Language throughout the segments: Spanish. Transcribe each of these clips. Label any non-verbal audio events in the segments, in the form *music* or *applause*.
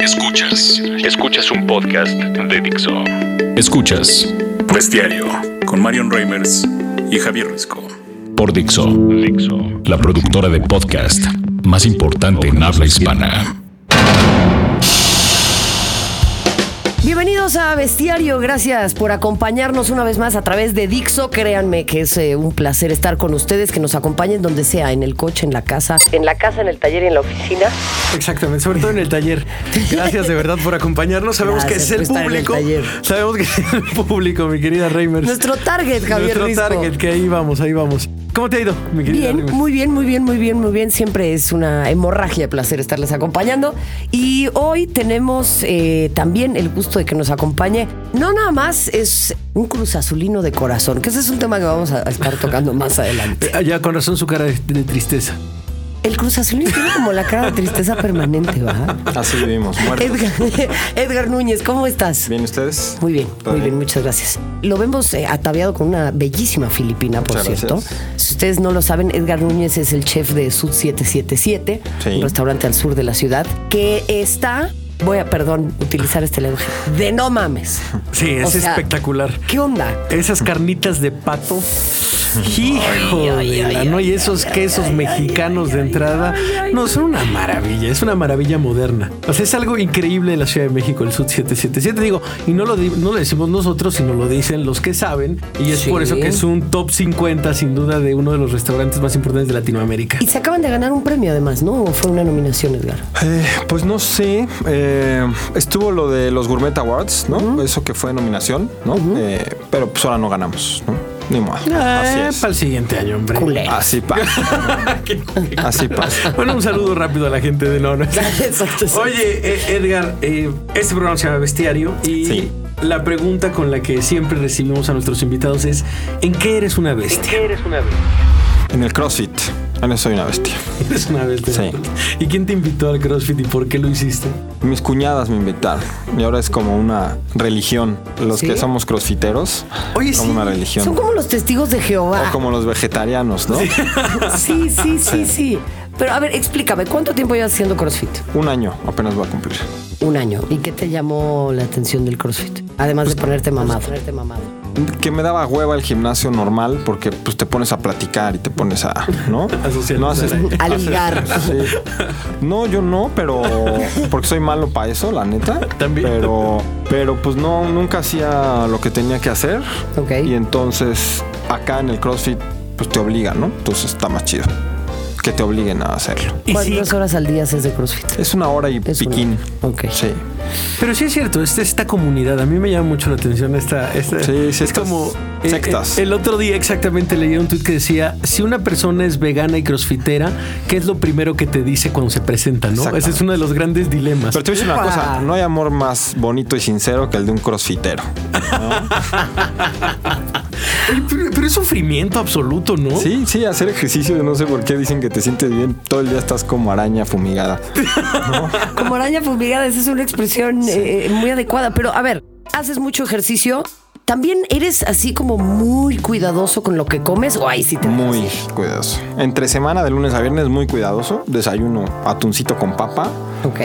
Escuchas. Escuchas un podcast de Dixo. Escuchas. Bestiario con Marion Reimers y Javier Risco. Por Dixo. Dixo. La productora de podcast más importante en habla hispana. Bienvenidos a Bestiario, gracias por acompañarnos una vez más a través de Dixo. Créanme que es eh, un placer estar con ustedes, que nos acompañen donde sea, en el coche, en la casa, en la casa, en el taller y en la oficina. Exactamente, sobre todo en el taller. Gracias de verdad por acompañarnos. Sabemos Gracias que es el público. Sabemos que es el público, mi querida Reimers. Nuestro target, Javier Nuestro Risco. target, que ahí vamos, ahí vamos. ¿Cómo te ha ido, mi Bien, muy bien, muy bien, muy bien, muy bien. Siempre es una hemorragia de placer estarles acompañando. Y hoy tenemos eh, también el gusto de que nos acompañe. No nada más es un cruz azulino de corazón, que ese es un tema que vamos a estar tocando más *laughs* adelante. Ah, Ya con razón su cara de, de tristeza. El cruz azulino tiene como la cara de tristeza permanente, ¿va? Así vivimos, muertos. Edgar, *laughs* Edgar Núñez, ¿cómo estás? ¿Bien ustedes? Muy bien, ¿Todo muy bien, muchas gracias. Lo vemos eh, ataviado con una bellísima filipina, por Muchas cierto. gracias. Si ustedes no lo saben, Edgar Núñez es el chef de Sud 777, Sí. un restaurante al sur de la ciudad, que está, voy a, perdón, utilizar este lenguaje, de no mames. Sí, es O sea, espectacular. ¿Qué onda? Esas carnitas de pato. Hijo de la, ¿no? Y esos quesos mexicanos de entrada. No, son una maravilla. Es una maravilla moderna. O sea, es algo increíble de la Ciudad de México, el Sud 777. Digo, y no lo, no lo decimos nosotros, sino lo dicen los que saben. Y es Sí. por eso que es un top 50, sin duda, de uno de los restaurantes más importantes de Latinoamérica. Y se acaban de ganar un premio además, ¿no? ¿O fue una nominación, Edgar? Eh, pues no sé. eh, estuvo lo de los Gourmet Awards, ¿no? Eso que fue nominación, ¿no? Eh, pero pues ahora no ganamos, ¿no? Ni modo. Así es. para el siguiente año, hombre. Culero. Así pasa. *laughs* Así pasa. Bueno, un saludo rápido a la gente de Nono. *laughs* Exacto. Oye, eh, Edgar, eh, este programa se llama Bestiario y Sí. la pregunta con la que siempre recibimos a nuestros invitados es ¿en qué eres una bestia? ¿En qué eres una bestia? En el CrossFit. Eso soy una bestia. *laughs* Eres una bestia. Sí. ¿Y quién te invitó al CrossFit y por qué lo hiciste? Mis cuñadas me invitaron. Y ahora es como una religión. Los ¿Sí? que somos crossfiteros. Oye, somos sí. una religión. Son como los testigos de Jehová. O como los vegetarianos, ¿no? *laughs* Sí, sí, sí, sí. Pero a ver, explícame, ¿cuánto tiempo llevas haciendo CrossFit? Un año apenas va a cumplir. Un año. ¿Y qué te llamó la atención del CrossFit? Además de ponerte mamado. Ponerte mamado. Que me daba hueva el gimnasio normal porque pues te pones a platicar y te pones a, ¿no? *laughs* A no haces A ligar. *laughs* Sí. No, yo no, pero porque soy malo para eso, la neta. También. Pero pero pues no nunca hacía lo que tenía que hacer. Ok. Y entonces acá en el CrossFit pues te obligan, ¿no? Entonces está más chido que te obliguen a hacerlo. Y ¿Cuántas horas al día haces de CrossFit? Es una hora y Es una piquín. hora. Ok. Sí. pero sí es cierto, esta, esta comunidad, a mí me llama mucho la atención esta... esta Sí, sí, es como... sectas. eh, el otro día exactamente leía un tuit que decía, si una persona es vegana y crossfitera, ¿qué es lo primero que te dice cuando se presenta? ¿no? Ese es uno de los grandes dilemas. Pero te voy a decir una cosa, no hay amor más bonito y sincero que el de un crossfitero. *laughs* Pero es sufrimiento absoluto, ¿no? Sí, sí, hacer ejercicio, no sé por qué dicen que te sientes bien. Todo el día estás como araña fumigada. Como araña fumigada, esa es una expresión eh, muy adecuada. Pero a ver, haces mucho ejercicio. ¿También eres así como muy cuidadoso con lo que comes? ¿O ahí sí te dejas Muy ir? cuidadoso. Entre semana, de lunes a viernes, muy cuidadoso. Desayuno atuncito con papa. Ok.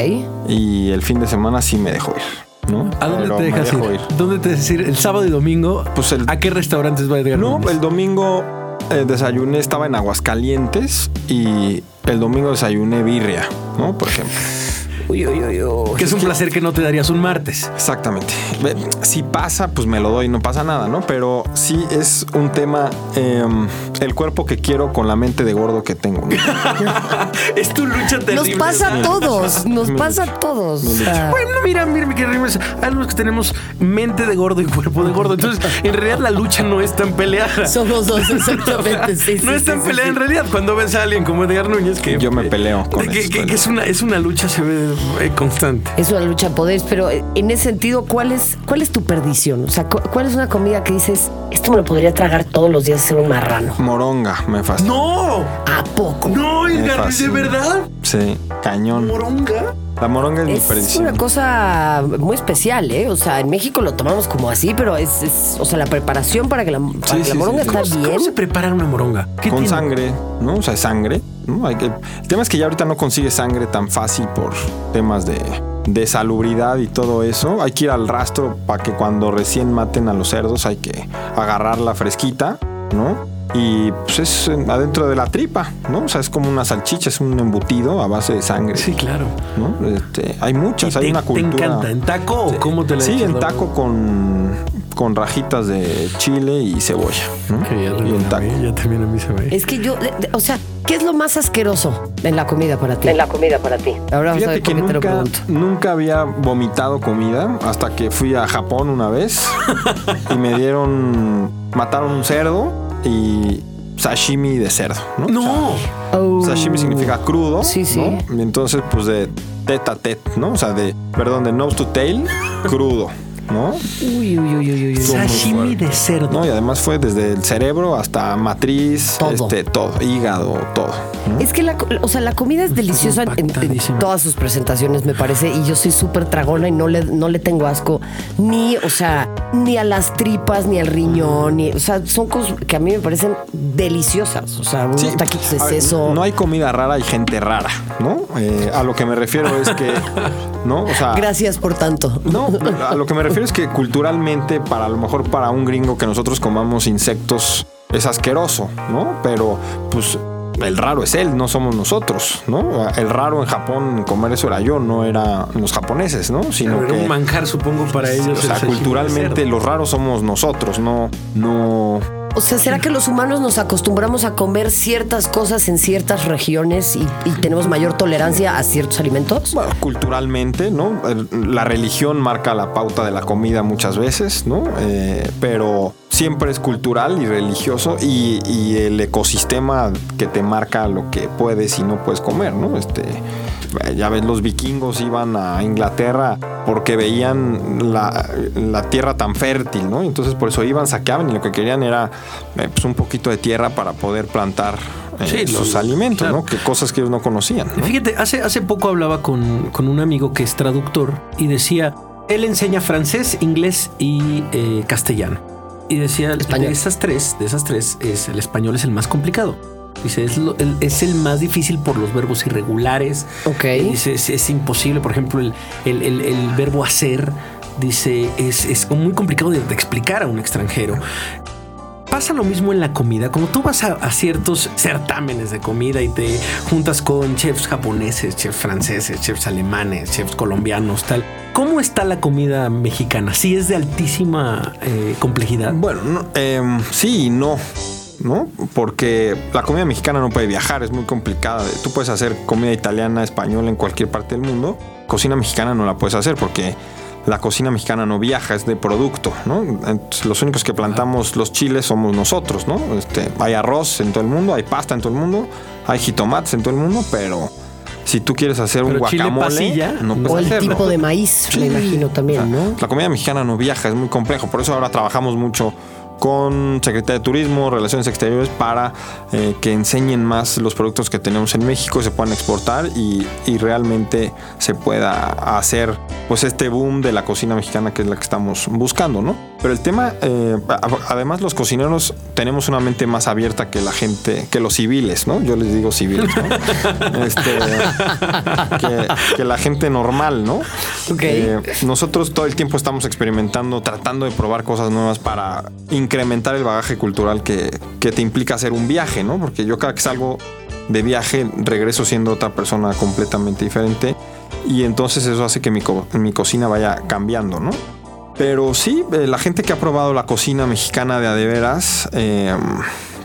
Y el fin de semana sí me dejo ir. ¿no? ¿A dónde Pero te me dejas dejo ir? ¿Dónde te dejas ir? El sábado y domingo, Pues el- ¿a qué restaurantes va Edgar No, Núñez? el domingo eh, desayuné, estaba en Aguascalientes y el domingo desayuné birria, ¿no? Por ejemplo. Uy, uy, uy, uy. Que es un placer que no te darías un martes. Exactamente. Si pasa, pues me lo doy, no pasa nada, ¿no? Pero sí es un tema, em, el cuerpo que quiero con la mente de gordo que tengo. ¿no? *laughs* es tu lucha terrible. *laughs* Nos pasa a todos, nos Mi pasa a todos. Mi O sea, Bueno, mira, mira, mi querido algunos que tenemos mente de gordo y cuerpo de gordo. Entonces, en realidad la lucha no es tan peleada. Somos dos, *laughs* exactamente. sí, no sí, es tan sí, peleada en realidad. Cuando ves a alguien como Edgar Núñez que Yo me peleo con que, esas que- que peleas. es una es una lucha se ve eh, constante. Es una lucha de poderes, pero eh, en ese sentido, ¿cuál es, cuál es tu perdición? O sea, cu- ¿cuál es una comida que dices, esto me lo podría tragar todos los días ser un marrano? Moronga, me fascina. No, ¿A poco? no, Edgar, ¿de verdad? Sí, cañón. Moronga. La moronga es, mi Es perdición. una cosa muy especial, ¿eh? O sea, en México lo tomamos como así, pero es, es- o sea, la preparación para que la, para que la sí, moronga sí. está ¿Cómo, bien. cómo se prepara una moronga? ¿Qué Con tiene? sangre, ¿no? O sea, es sangre. ¿no? Hay que- el tema es que ya ahorita no consigues sangre tan fácil por temas de de salubridad y todo eso. Hay que ir al rastro para que cuando recién maten a los cerdos hay que agarrarla fresquita, ¿no? Y pues es adentro de la tripa, ¿no? O sea, es como una salchicha, es un embutido a base de sangre. Sí, claro. ¿no? Este, hay muchas, hay una cultura. ¿Te encanta? ¿En taco o cómo te la Sí, en taco con, con rajitas de chile y cebolla. ¿no? Que ya y también, en a taco. mí, ya también a mí se me... Es que yo, de- de- o sea, ¿qué es lo más asqueroso en la comida para ti? En la comida para ti. Ahora vamos a Fíjate ver que cómo te lo nunca, pregunto. nunca había vomitado comida hasta que fui a Japón una vez y me dieron, mataron un cerdo y sashimi de cerdo, ¿no? No. Oh. Sashimi significa crudo. Sí, sí. ¿no? Y entonces, pues de tete a tete, ¿no? O sea, de, perdón, de nose to tail, crudo, ¿no? Uy, uy, uy, uy, uy, uy. Sashimi de cerdo. ¿no? Y además fue desde el cerebro hasta matriz, Todo. este, todo, hígado, todo. ¿no? Es que la, o sea, la comida es deliciosa en, todas sus presentaciones, me parece, y yo soy súper tragona y no le, no le tengo asco ni, o sea, ni a las tripas, ni al riñón, ni, o sea, son cosas que a mí me parecen deliciosas, o sea, unos Sí, taquitos de ver, seso. No hay comida rara, hay gente rara, ¿no? Eh, a lo que me refiero es que, *laughs* ¿no? O sea, Gracias por tanto. No, *laughs* a lo que me refiero es que culturalmente, para a lo mejor para un gringo que nosotros comamos insectos es asqueroso, ¿no? Pero pues el raro es él, no somos nosotros, ¿no? El raro en Japón comer eso era yo, no era los japoneses, ¿no? Sino Era que un manjar, supongo, para ellos. o sea, culturalmente los raros somos nosotros, no no O sea, ¿será que los humanos nos acostumbramos a comer ciertas cosas en ciertas regiones y, y tenemos mayor tolerancia a ciertos alimentos? Bueno, culturalmente, ¿no? La religión marca la pauta de la comida muchas veces, ¿no? Eh, pero siempre es cultural y religioso y, y el ecosistema que te marca lo que puedes y no puedes comer, ¿no? Este, ya ves, los vikingos iban a Inglaterra porque veían la, la tierra tan fértil, ¿no? Entonces por eso iban, saqueaban y lo que querían era eh, pues un poquito de tierra para poder plantar eh, Sí, sus alimentos, claro. ¿no? Que cosas que ellos no conocían. ¿no? Fíjate, hace, hace poco hablaba con, con un amigo que es traductor y decía, él enseña francés, inglés y eh, castellano. Y decía, Español. de esas tres, de esas tres, es, el español es el más complicado. Dice, es, lo- el, es el más difícil por los verbos irregulares. Ok. Dice, es, es imposible, por ejemplo, el, el- el- el verbo hacer, dice, es, es muy complicado de, de explicar a un extranjero. Pasa lo mismo en la comida. Cuando tú vas a, ciertos certámenes de comida y te juntas con chefs japoneses, chefs franceses, chefs alemanes, chefs colombianos, tal. ¿Cómo está la comida mexicana? ¿Sí es de altísima eh, complejidad? Bueno, no, em, sí y no. ¿No? Porque la comida mexicana no puede viajar, es muy complicada. Tú puedes hacer comida italiana, española en cualquier parte del mundo. Cocina mexicana no la puedes hacer porque la cocina mexicana no viaja, es de producto, ¿no? Entonces, los únicos que plantamos los chiles somos nosotros, ¿no? Este, hay arroz en todo el mundo, hay pasta en todo el mundo, hay jitomates en todo el mundo, pero si tú quieres hacer un Pero guacamole, pasilla, no puedes O el hacerlo. tipo de maíz, me imagino también, ¿no? La comida mexicana no viaja, es muy complejo. Por eso ahora trabajamos mucho con Secretaría de Turismo, Relaciones Exteriores, para eh, que enseñen más los productos que tenemos en México, se puedan exportar y, y realmente se pueda hacer pues este boom de la cocina mexicana que es la que estamos buscando, ¿no? Pero el tema, eh, además los cocineros tenemos una mente más abierta que la gente, que los civiles, ¿no? Yo les digo civiles, ¿no? *laughs* Este, que, que la gente normal, ¿no? Ok. Eh, nosotros todo el tiempo estamos experimentando, tratando de probar cosas nuevas para incrementar el bagaje cultural que, que te implica hacer un viaje, ¿no? Porque yo cada que salgo de viaje regreso siendo otra persona completamente diferente y entonces eso hace que mi, co- mi cocina vaya cambiando, ¿no? Pero sí, eh, la gente que ha probado la cocina mexicana de a de veras, eh,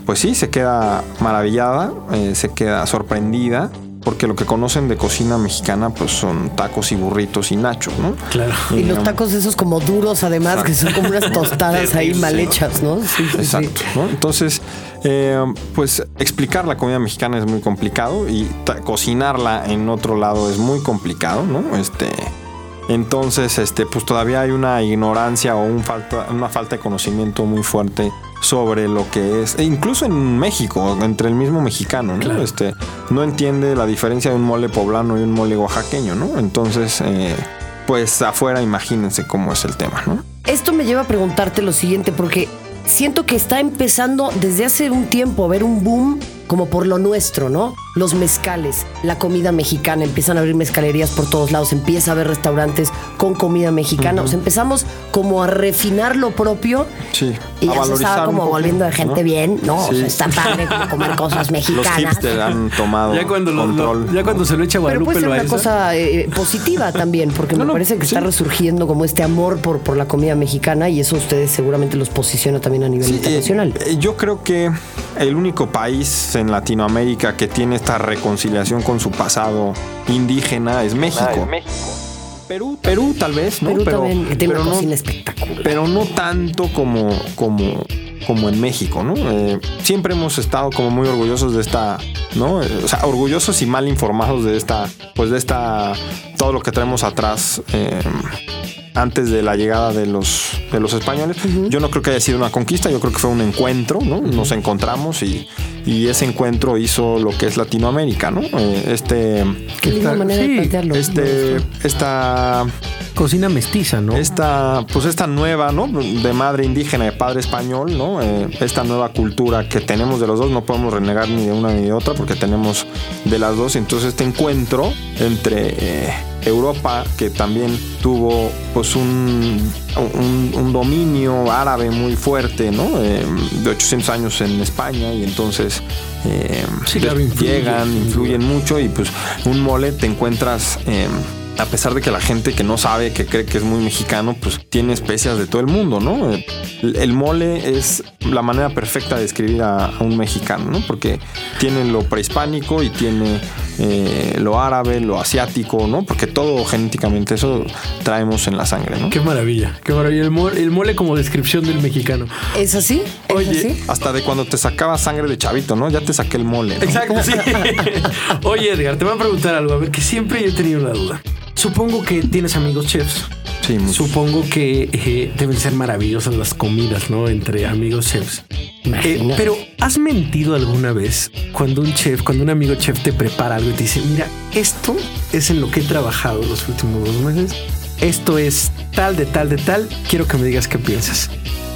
pues sí, se queda maravillada, eh, se queda sorprendida, porque lo que conocen de cocina mexicana pues son tacos y burritos y nachos, ¿no? Claro. Y los tacos esos como duros, además, que son como unas tostadas ahí mal hechas, ¿no? Sí, sí, sí. Exacto, ¿no? Entonces, eh, pues explicar la comida mexicana es muy complicado y cocinarla en otro lado es muy complicado, ¿no? Este, entonces, este, pues todavía hay una ignorancia o un falta, una falta de conocimiento muy fuerte sobre lo que es, e incluso en México, entre el mismo mexicano, ¿no? Este, no entiende la diferencia de un mole poblano y un mole oaxaqueño, ¿no? Entonces, eh, pues afuera imagínense cómo es el tema, ¿no? Esto me lleva a preguntarte lo siguiente, porque siento que está empezando desde hace un tiempo a haber un boom como por lo nuestro, ¿no? los mezcales, la comida mexicana, empiezan a abrir mezcalerías por todos lados, empieza a haber restaurantes con comida mexicana. O sea, empezamos como a refinar lo propio. Sí, Y a ya se estaba como poco, volviendo de gente ¿no? bien, ¿no? O sea, está padre como comer cosas *laughs* Los mexicanas. hipsters han *laughs* tomado Ya cuando, lo- lo- control. ya cuando se lo echa Pero Guadalupe puede ser una cosa eh, positiva también, porque *laughs* me no, parece que sí. está resurgiendo como este amor por, por la comida mexicana y eso ustedes seguramente los posiciona también a nivel Sí, eh, internacional. eh, yo creo que el único país en Latinoamérica que tiene esta reconciliación con su pasado indígena es México. Perú, Perú tal vez, ¿no? Perú pero, también que tiene pero una no, espectacular. pero no tanto como, como, como en México, ¿no? Eh, siempre hemos estado como muy orgullosos de esta, ¿no? O sea, orgullosos y mal informados de esta, pues de esta, todo lo que traemos atrás. eh, antes de la llegada de los, de los españoles. Yo no creo que haya sido una conquista, yo creo que fue un encuentro, ¿no? Nos encontramos y, y ese encuentro hizo lo que es Latinoamérica, ¿no? Eh, este, Qué linda Está- manera sí, de plantearlo. este, esta Cocina mestiza, ¿no? esta, pues esta nueva, ¿no? De madre indígena, de padre español, ¿no? Eh, esta nueva cultura que tenemos de los dos, no podemos renegar ni de una ni de otra porque tenemos de las dos. Entonces este encuentro entre eh, Europa, que también tuvo pues un, un, un dominio árabe muy fuerte, ¿no? Eh, de 800 años en España y entonces eh, Sí, claro, des- influye, llegan, influyen mucho y pues un mole te encuentras... eh, a pesar de que la gente que no sabe, que cree que es muy mexicano, pues tiene especias de todo el mundo, ¿no? El, el mole es la manera perfecta de describir a, a un mexicano, ¿no? Porque tiene lo prehispánico y tiene eh, lo árabe, lo asiático, ¿no? Porque todo genéticamente eso traemos en la sangre, ¿no? Qué maravilla, qué maravilla. El mole, el mole como descripción del mexicano. ¿Es así? ¿Es Oye, así? Hasta de cuando te sacaba sangre de chavito, ¿no? Ya te saqué el mole. ¿no? Exacto, sí. *laughs* Oye, Edgar, te voy a preguntar algo, a ver, que siempre yo he tenido una duda. Supongo que tienes amigos chefs. Sí. Supongo que eh, deben ser maravillosas las comidas, ¿no? Entre amigos chefs. Eh, pero, ¿has mentido alguna vez cuando un chef, cuando un amigo chef te prepara algo y te dice, mira, esto es en lo que he trabajado los últimos dos meses? Esto es tal, de tal, de tal. Quiero que me digas qué piensas.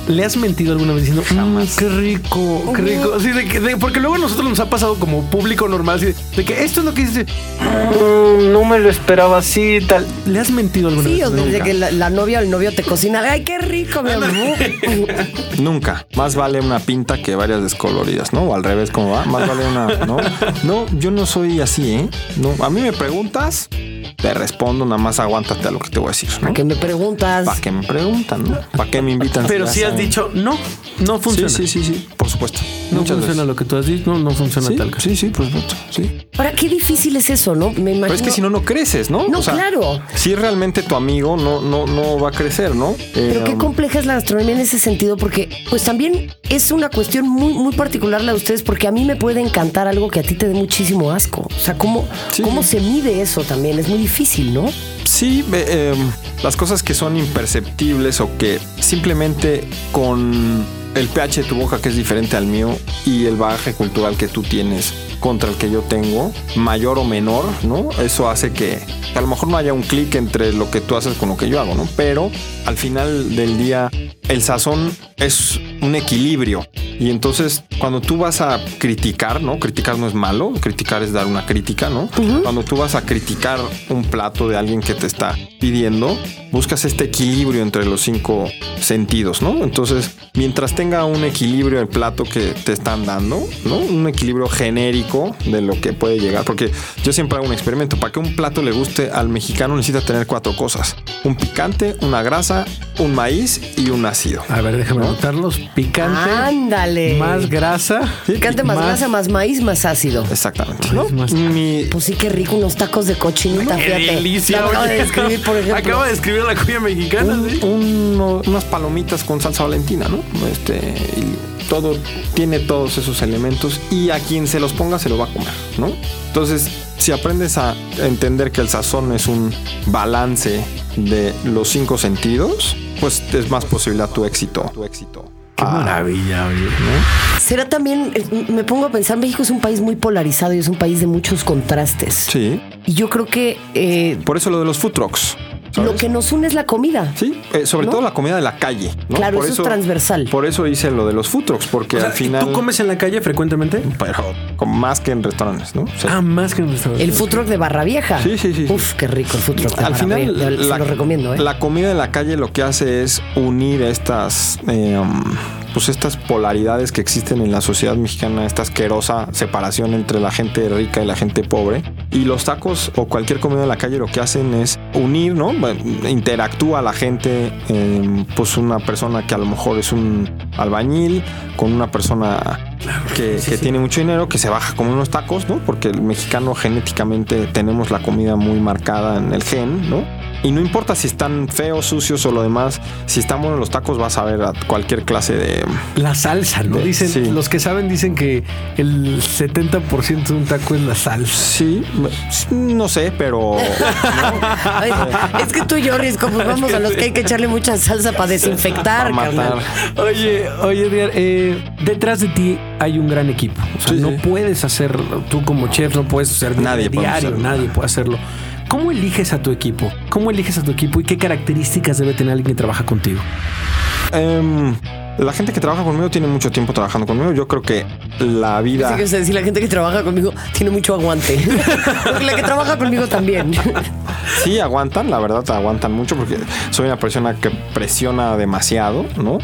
¿Le has mentido alguna vez diciendo, "Mm, qué rico, qué rico? Así de que, de- porque luego a nosotros nos ha pasado como público normal, así de, de que esto es lo que dice, "Mm, no me lo esperaba así, tal. ¿Le has mentido alguna Sí, vez? o desde que la, la novia o el novio te cocina. ¡Ay, qué rico, mi amor! *laughs* Nunca. Más vale una pinta que varias descoloridas, ¿no? O al revés, ¿cómo va? Más vale una. No, *laughs* no yo no soy así, ¿eh? No, a mí me preguntas, te respondo, nada más aguántate a lo que te voy a decir, ¿no? ¿Para qué me preguntas? ¿Para qué me preguntan, no? ¿Para qué me invitan? Pero si has dicho, no, no funciona. Sí, sí, sí, sí, por supuesto. No Muchas funciona veces. lo que tú has dicho, no, no funciona Sí, tal caso. sí, sí, por supuesto. Sí. Ahora, qué difícil es eso, ¿no? Me imagino. Pero es que si no, no creces, ¿no? No, claro. Si realmente tu amigo, no, no, no va a crecer, ¿no? Pero Eh, qué um, compleja es la gastronomía en ese sentido, porque pues también es una cuestión muy, muy particular la de ustedes, porque a mí me puede encantar algo que a ti te dé muchísimo asco. O sea, ¿cómo, Sí. cómo se mide eso también? Es muy difícil, ¿no? Sí, eh, las cosas que son imperceptibles o que simplemente con el pH de tu boca que es diferente al mío y el bagaje cultural que tú tienes contra el que yo tengo, mayor o menor, ¿no? Eso hace que a lo mejor no haya un clic entre lo que tú haces con lo que yo hago, ¿no? Pero al final del día el sazón es un equilibrio y entonces cuando tú vas a criticar, ¿no? Criticar no es malo, criticar es dar una crítica, ¿no? Cuando tú vas a criticar un plato de alguien que te está pidiendo, buscas este equilibrio entre los cinco sentidos, ¿no? Entonces, mientras tenga un equilibrio el plato que te están dando, ¿no? Un equilibrio genérico de lo que puede llegar, porque yo siempre hago un experimento, para que un plato le guste al mexicano necesita tener cuatro cosas, un picante, una grasa, un maíz y un ácido. A ver, déjame ¿No? anotarlos. Picante, Ándale. más grasa. Picante más, grasa, más maíz, más ácido. Exactamente. ¿no? Más- Mi- Pues sí, qué rico, unos tacos de cochinita, Qué fíjate. delicia. Acabo de describir, por ejemplo. Acaba de escribir la comida mexicana. un- ¿sí? uno- unas palomitas con salsa valentina, ¿no? Este, y todo tiene todos esos elementos y a quien se los ponga se lo va a comer, ¿no? Entonces, si aprendes a entender que el sazón es un balance de los cinco sentidos, pues es más posible tu éxito. Tu éxito. Qué Ah, maravilla, oye, ¿no? Será también, eh, me pongo a pensar, México es un país muy polarizado y es un país de muchos contrastes. Sí. Y yo creo que eh, Por eso lo de los food trucks. Lo que nos une es la comida. Sí, eh, sobre todo la comida de la calle. Claro, eso, es transversal. Por eso hice lo de los food trucks, porque al final. ¿Tú comes en la calle frecuentemente? Pero más que en restaurantes, ¿no? Ah, más que en restaurantes. El food truck de Barra Vieja. Sí, sí, sí. Uf, qué rico el food truck. al final, la, lo recomiendo. ¿eh? La comida de la calle lo que hace es unir estas. Eh, um, pues estas polaridades que existen en la sociedad mexicana, esta asquerosa separación entre la gente rica y la gente pobre. Y los tacos o cualquier comida de la calle lo que hacen es unir, ¿no? Interactúa la gente, pues una persona que a lo mejor es un albañil con una persona que, tiene mucho dinero, que se baja como unos tacos, ¿no? Porque el mexicano genéticamente tenemos la comida muy marcada en el gen, ¿no? Y no importa si están feos, sucios o lo demás, si están buenos los tacos vas a ver a cualquier clase de... La salsa, ¿no? dicen, Los que saben dicen que el 70% de un taco es la salsa. Sí, no sé, pero... *laughs* es que tú y yo, como vamos a los que hay que echarle mucha salsa para desinfectar, para Oye, oye, eh, detrás de ti hay un gran equipo. O sea, no puedes hacer, tú como chef no puedes hacer nadie diario, nadie puede hacerlo. ¿Cómo eliges a tu equipo? ¿Cómo eliges a tu equipo y qué características debe tener alguien que trabaja contigo? Em, la gente que trabaja conmigo tiene mucho tiempo trabajando conmigo. Yo creo que la vida. Sí, que decir, la gente que trabaja conmigo tiene mucho aguante. *laughs* porque la que trabaja conmigo también. *laughs* sí, aguantan, la verdad, aguantan mucho porque soy una persona que presiona demasiado, ¿no?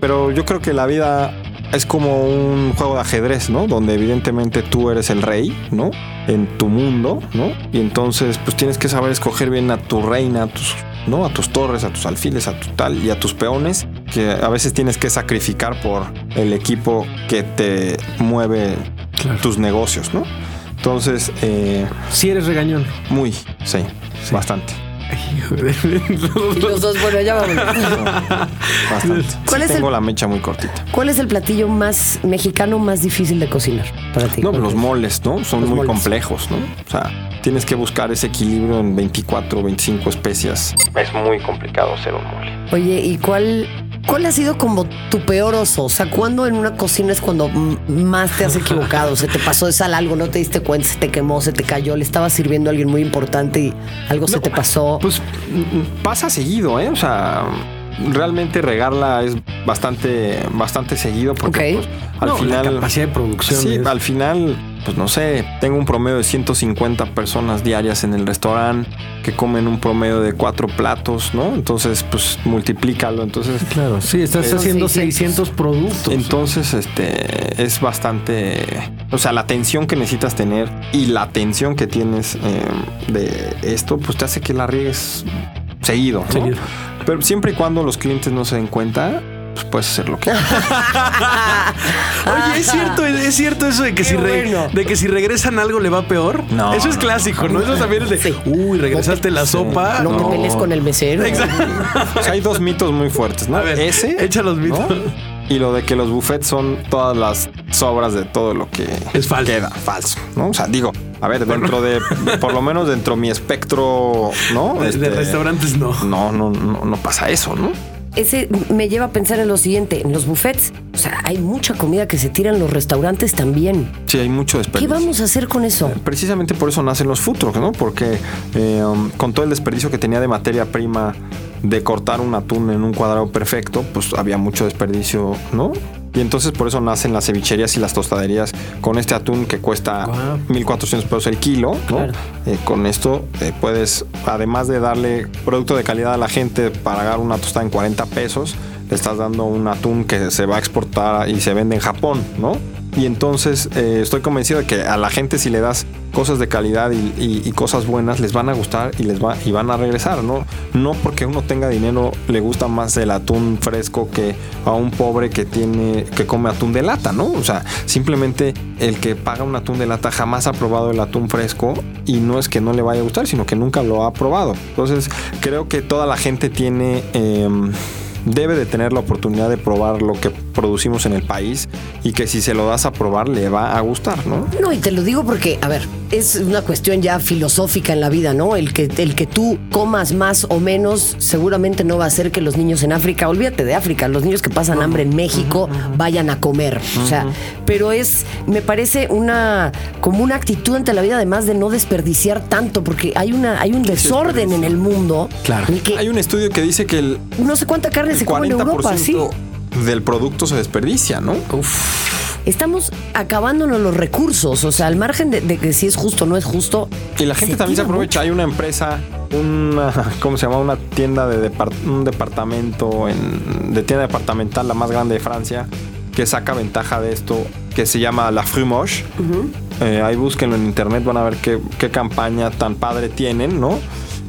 Pero yo creo que la vida es como un juego de ajedrez, ¿no? Donde evidentemente tú eres el rey, ¿no? En tu mundo, ¿no? Y entonces pues tienes que saber escoger bien a tu reina, a tus, ¿no? A tus torres, a tus alfiles, a tu tal y a tus peones, que a veces tienes que sacrificar por el equipo que te mueve tus negocios, ¿no? Entonces... Eh, si eres regañón. Muy, sí. bastante. Los dos, bueno, ya vamos. Bastante. ¿Cuál es tengo la mecha muy cortita. ¿Cuál es el platillo más mexicano más difícil de cocinar para ti? No, los moles, ¿no? Son muy complejos, ¿no? O sea, tienes que buscar ese equilibrio en 24, 25 especias. Es muy complicado hacer un mole. Oye, ¿y cuál ¿Cuál ha sido como tu peor oso? O sea, ¿cuándo en una cocina es cuando más te has equivocado? ¿Se te pasó de sal algo, no te diste cuenta, se te quemó, se te cayó, le estaba sirviendo a alguien muy importante y algo se te pasó? Pues pasa seguido, ¿eh? O sea, realmente regarla es bastante, bastante seguido porque pues, al final. La capacidad de producción. Sí, al final pues no sé, tengo un promedio de 150 personas diarias en el restaurante que comen un promedio de cuatro platos, ¿no? Entonces, pues multiplícalo. Entonces, claro, sí, estás haciendo 600 productos. Entonces, este es bastante, o sea, la atención que necesitas tener y la atención que tienes em, de esto, pues te hace que la riegues seguido, ¿no? Seguido. Pero siempre y cuando los clientes no se den cuenta, pues puedes hacer lo que *laughs* Oye, es cierto, es cierto eso de que, si de que si regresan algo le va peor. No. Eso es clásico, ¿no? Eso también es de, uy, regresaste la sopa. No, te pelees con el mesero. Exacto. hay dos mitos muy fuertes, ¿no? Ese. Echa los mitos. Y lo de que los buffets son todas las sobras de todo lo que es falso. queda. Falso, ¿no? O sea, digo, a ver, dentro de, *laughs* por lo menos dentro de mi espectro, ¿no? de este, restaurantes no. No, no, no, no pasa eso, ¿no? ese me lleva a pensar en lo siguiente, en los buffets, o sea, hay mucha comida que se tira en los restaurantes también. Sí, hay mucho desperdicio. ¿Qué vamos a hacer con eso? Eh, precisamente por eso nacen los food trucks, ¿no? Porque eh, um, con todo el desperdicio que tenía de materia prima de cortar un atún en un cuadrado perfecto, pues había mucho desperdicio, ¿no? Y entonces por eso nacen las cevicherías y las tostaderías con este atún que cuesta 1.400 pesos el kilo. Eh, con esto eh, puedes, además de darle producto de calidad a la gente, pagar una tostada en 40 pesos, le estás dando un atún que se va a exportar y se vende en Japón, ¿no? Y entonces eh, estoy convencido de que a la gente si le das cosas de calidad y, cosas buenas les van a gustar y les va y van a regresar, ¿no? No porque uno tenga dinero le gusta más el atún fresco que a un pobre que tiene que come atún de lata, ¿no? O sea, simplemente el que paga un atún de lata jamás ha probado el atún fresco y no es que no le vaya a gustar, sino que nunca lo ha probado. Entonces creo que toda la gente tiene em, debe de tener la oportunidad de probar lo que producimos en el país y que si se lo das a probar le va a gustar, ¿no? No, y te lo digo porque, a ver, es una cuestión ya filosófica en la vida, ¿no? El que, el que tú comas más o menos seguramente no va a hacer que los niños en África, olvídate de África, los niños que pasan hambre en México vayan a comer. O sea, pero es, me parece una, como una actitud ante la vida, además de no desperdiciar tanto, porque hay una, hay un desorden en el mundo. Claro. hay un estudio que dice que el no sé cuánta carne se come en Europa, sí. Del producto se desperdicia, ¿no? Estamos acabándonos los recursos, o sea, al margen de, que si es justo o no es justo. Y la gente también se aprovecha. Hay una empresa, una, *laughs* ¿cómo se llama? Una tienda de un departamento en, de tienda departamental, la más grande de Francia, que saca ventaja de esto, que se llama La Frumoche. Eh, ahí búsquenlo en internet, van a ver qué, qué campaña tan padre tienen, ¿no?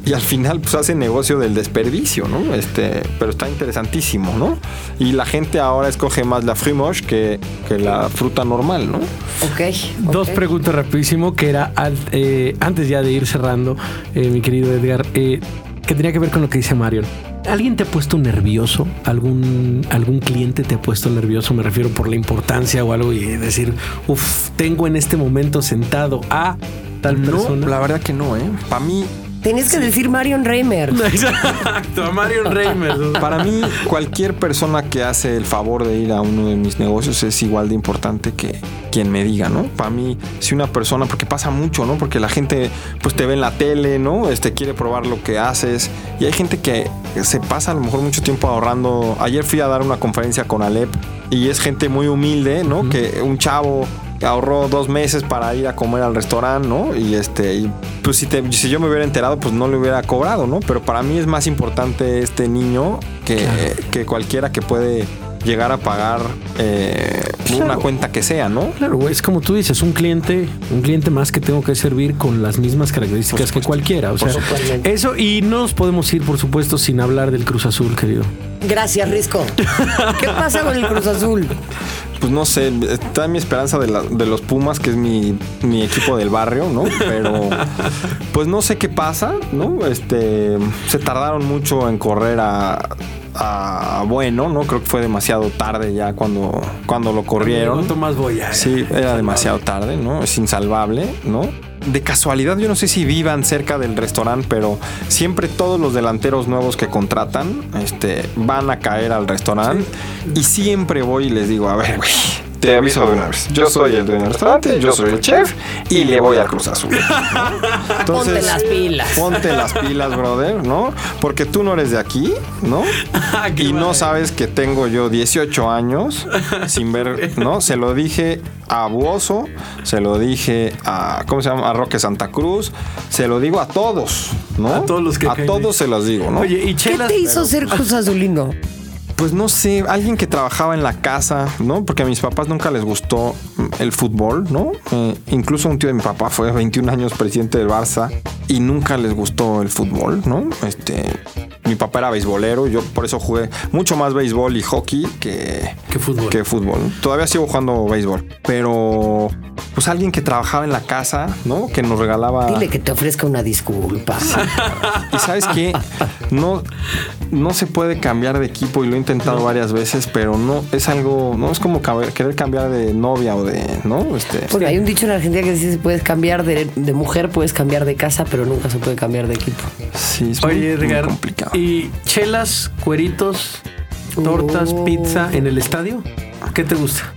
Y al final pues hace negocio del desperdicio, ¿no? Este, pero está interesantísimo, ¿no? Y la gente ahora escoge más la frimoche que, que la fruta normal, ¿no? Ok. Dos preguntas rapidísimo que era eh, antes ya de ir cerrando, eh, mi querido Edgar, eh, que tenía que ver con lo que dice Mario. ¿Alguien te ha puesto nervioso? ¿Algún, ¿Algún cliente te ha puesto nervioso? Me refiero por la importancia o algo y decir, uff, tengo en este momento sentado a tal persona. La verdad que no, ¿eh? Para mí, Tenías que decir Marion Reimer. *laughs* Exacto, Marion Reimer. Para mí, cualquier persona que hace el favor de ir a uno de mis negocios es igual de importante que quien me diga, ¿no? Para mí, si una persona, porque pasa mucho, ¿no? Porque la gente, pues te ve en la tele, ¿no? Este quiere probar lo que haces. Y hay gente que se pasa a lo mejor mucho tiempo ahorrando. Ayer fui a dar una conferencia con Alep y es gente muy humilde, ¿no? Que un chavo ahorró dos meses para ir a comer al restaurante, ¿no? Y este, pues si, si yo me hubiera enterado, pues no le hubiera cobrado, ¿no? Pero para mí es más importante este niño que, que cualquiera que puede llegar a pagar eh, una cuenta que sea, ¿no? Claro, es como tú dices, un cliente, un cliente más que tengo que servir con las mismas características que cualquiera. O sea, eso y no nos podemos ir, por supuesto, sin hablar del Cruz Azul, querido. Gracias, Risco. ¿Qué pasa con el Cruz Azul? Pues no sé, está mi esperanza de, los Pumas, que es mi, equipo del barrio, ¿no? Pero pues no sé qué pasa, ¿no? Este, se tardaron mucho en correr a, bueno, ¿no? Creo que fue demasiado tarde ya cuando, cuando lo corrieron. más voy Sí, era demasiado tarde, ¿no? Es insalvable, ¿no? De casualidad, yo no sé si vivan cerca del restaurante, pero siempre todos los delanteros nuevos que contratan este, van a caer al restaurante. Y siempre voy y les digo, a ver, güey, te aviso de una vez. Yo soy el dueño del restaurante, yo soy el chef y le voy a Cruz Azul. *laughs* ponte las pilas. Ponte las pilas, brother, ¿no? Porque tú no eres de aquí, ¿no? *laughs* y no sabes que tengo yo 18 años sin ver, ¿no? Se lo dije a Buoso, se lo dije a, ¿cómo se llama? A Roque Santa Cruz, se lo digo a todos, ¿no? A todos los que A todos se los digo, ¿no? Oye, ¿y ¿Qué te hizo ser Cruz Azulino? Pues no sé, alguien que trabajaba en la casa, ¿no? Porque a mis papás nunca les gustó el fútbol, ¿no? Eh, incluso un tío de mi papá fue 21 años presidente del Barça y nunca les gustó el fútbol, ¿no? Este, mi papá era beisbolero, yo por eso jugué mucho más béisbol y hockey que, fútbol. Que fútbol. Todavía sigo jugando béisbol, pero pues alguien que trabajaba en la casa, ¿no? Que nos regalaba. Dile que te ofrezca una disculpa. *laughs* y sabes qué, no, no se puede cambiar de equipo y lo he intentado varias veces, pero no es algo, no es como querer cambiar de novia o de, ¿no? Este. Porque hay un dicho en Argentina que dice puedes cambiar de, mujer, puedes cambiar de casa, pero nunca se puede cambiar de equipo. Sí, es muy, complicado. ¿Y chelas, cueritos, tortas, oh. pizza en el estadio? ¿Qué te gusta?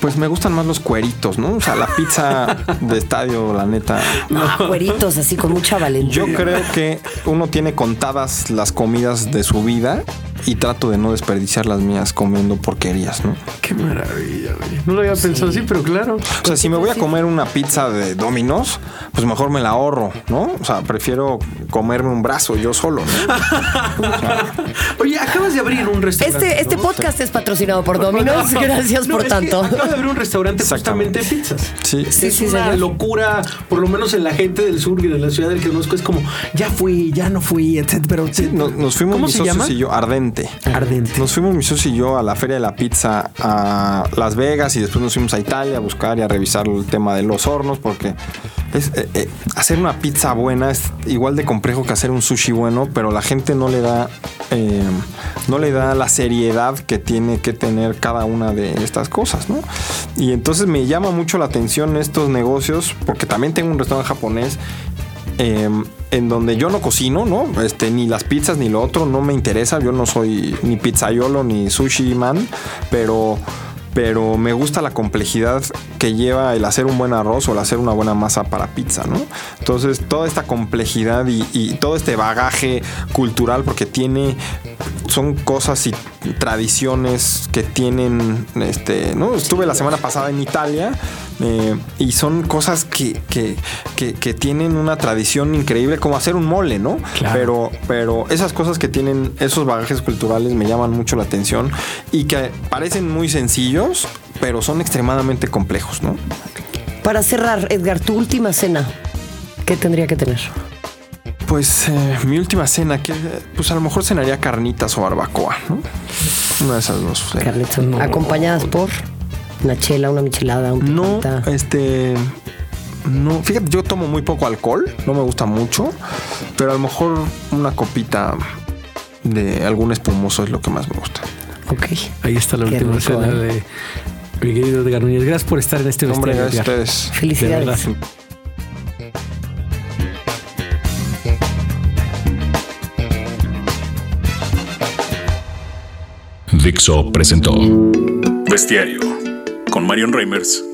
Pues me gustan más los cueritos, ¿no? O sea, la pizza de *laughs* estadio, la neta. No, cueritos así con mucha valentía. Yo creo que uno tiene contadas las comidas de su vida y trato de no desperdiciar las mías comiendo porquerías, ¿no? Qué maravilla, güey. No lo había pensado así, pero claro. O sea, si me voy a comer una pizza de Domino's, pues mejor me la ahorro, ¿no? O sea, prefiero comerme un brazo yo solo, ¿no? *laughs* Oye, acabas de abrir un restaurante. Este, este podcast es patrocinado por Domino's. Gracias por tanto. acabas de abrir un restaurante justamente de pizzas. Sí. sí es una locura, por lo menos en la gente del sur y de la ciudad del que conozco, es como, ya fui, ya no fui, etcétera. Pero nos, fuimos mis socios y yo, Arden ardente. Ardente. Nos fuimos mi socio y yo a la Feria de la Pizza a Las Vegas y después nos fuimos a Italia a buscar y a revisar el tema de los hornos porque es, eh, eh, hacer una pizza buena es igual de complejo que hacer un sushi bueno, pero la gente no le da eh, no le da la seriedad que tiene que tener cada una de estas cosas, ¿no? Y entonces me llama mucho la atención estos negocios porque también tengo un restaurante japonés Em, en donde yo no cocino, ¿no? Este, ni las pizzas ni lo otro, no me interesa. Yo no soy ni pizzaiolo ni sushi man, pero pero me gusta la complejidad que lleva el hacer un buen arroz o el hacer una buena masa para pizza, ¿no? Entonces, toda esta complejidad y, y todo este bagaje cultural, porque tiene, son cosas y tradiciones que tienen, este, ¿no? Estuve la semana pasada en Italia eh, y son cosas que, que, que, tienen una tradición increíble, como hacer un mole, ¿no? Pero, pero esas cosas que tienen esos bagajes culturales me llaman mucho la atención y que parecen muy sencillos, pero son extremadamente complejos, ¿no? Para cerrar, Edgar, tu última cena, ¿qué tendría que tener? Pues eh, mi última cena, que pues a lo mejor cenaría carnitas o barbacoa, ¿no? Una de esas dos. Carnitas, acompañadas por una chela, una michelada, un No, este. No, fíjate, yo tomo muy poco alcohol, no me gusta mucho, pero a lo mejor una copita de algún espumoso es lo que más me gusta. Ok. Ahí está la última cena ¿eh? de mi querido Edgar Núñez. Gracias por estar en este Hombre, gracias a ustedes. Felicidades. Dixo presentó Bestiario con Marion Reimers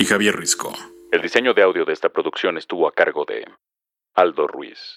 y Javier Risco. El diseño de audio de esta producción estuvo a cargo de Aldo Ruiz.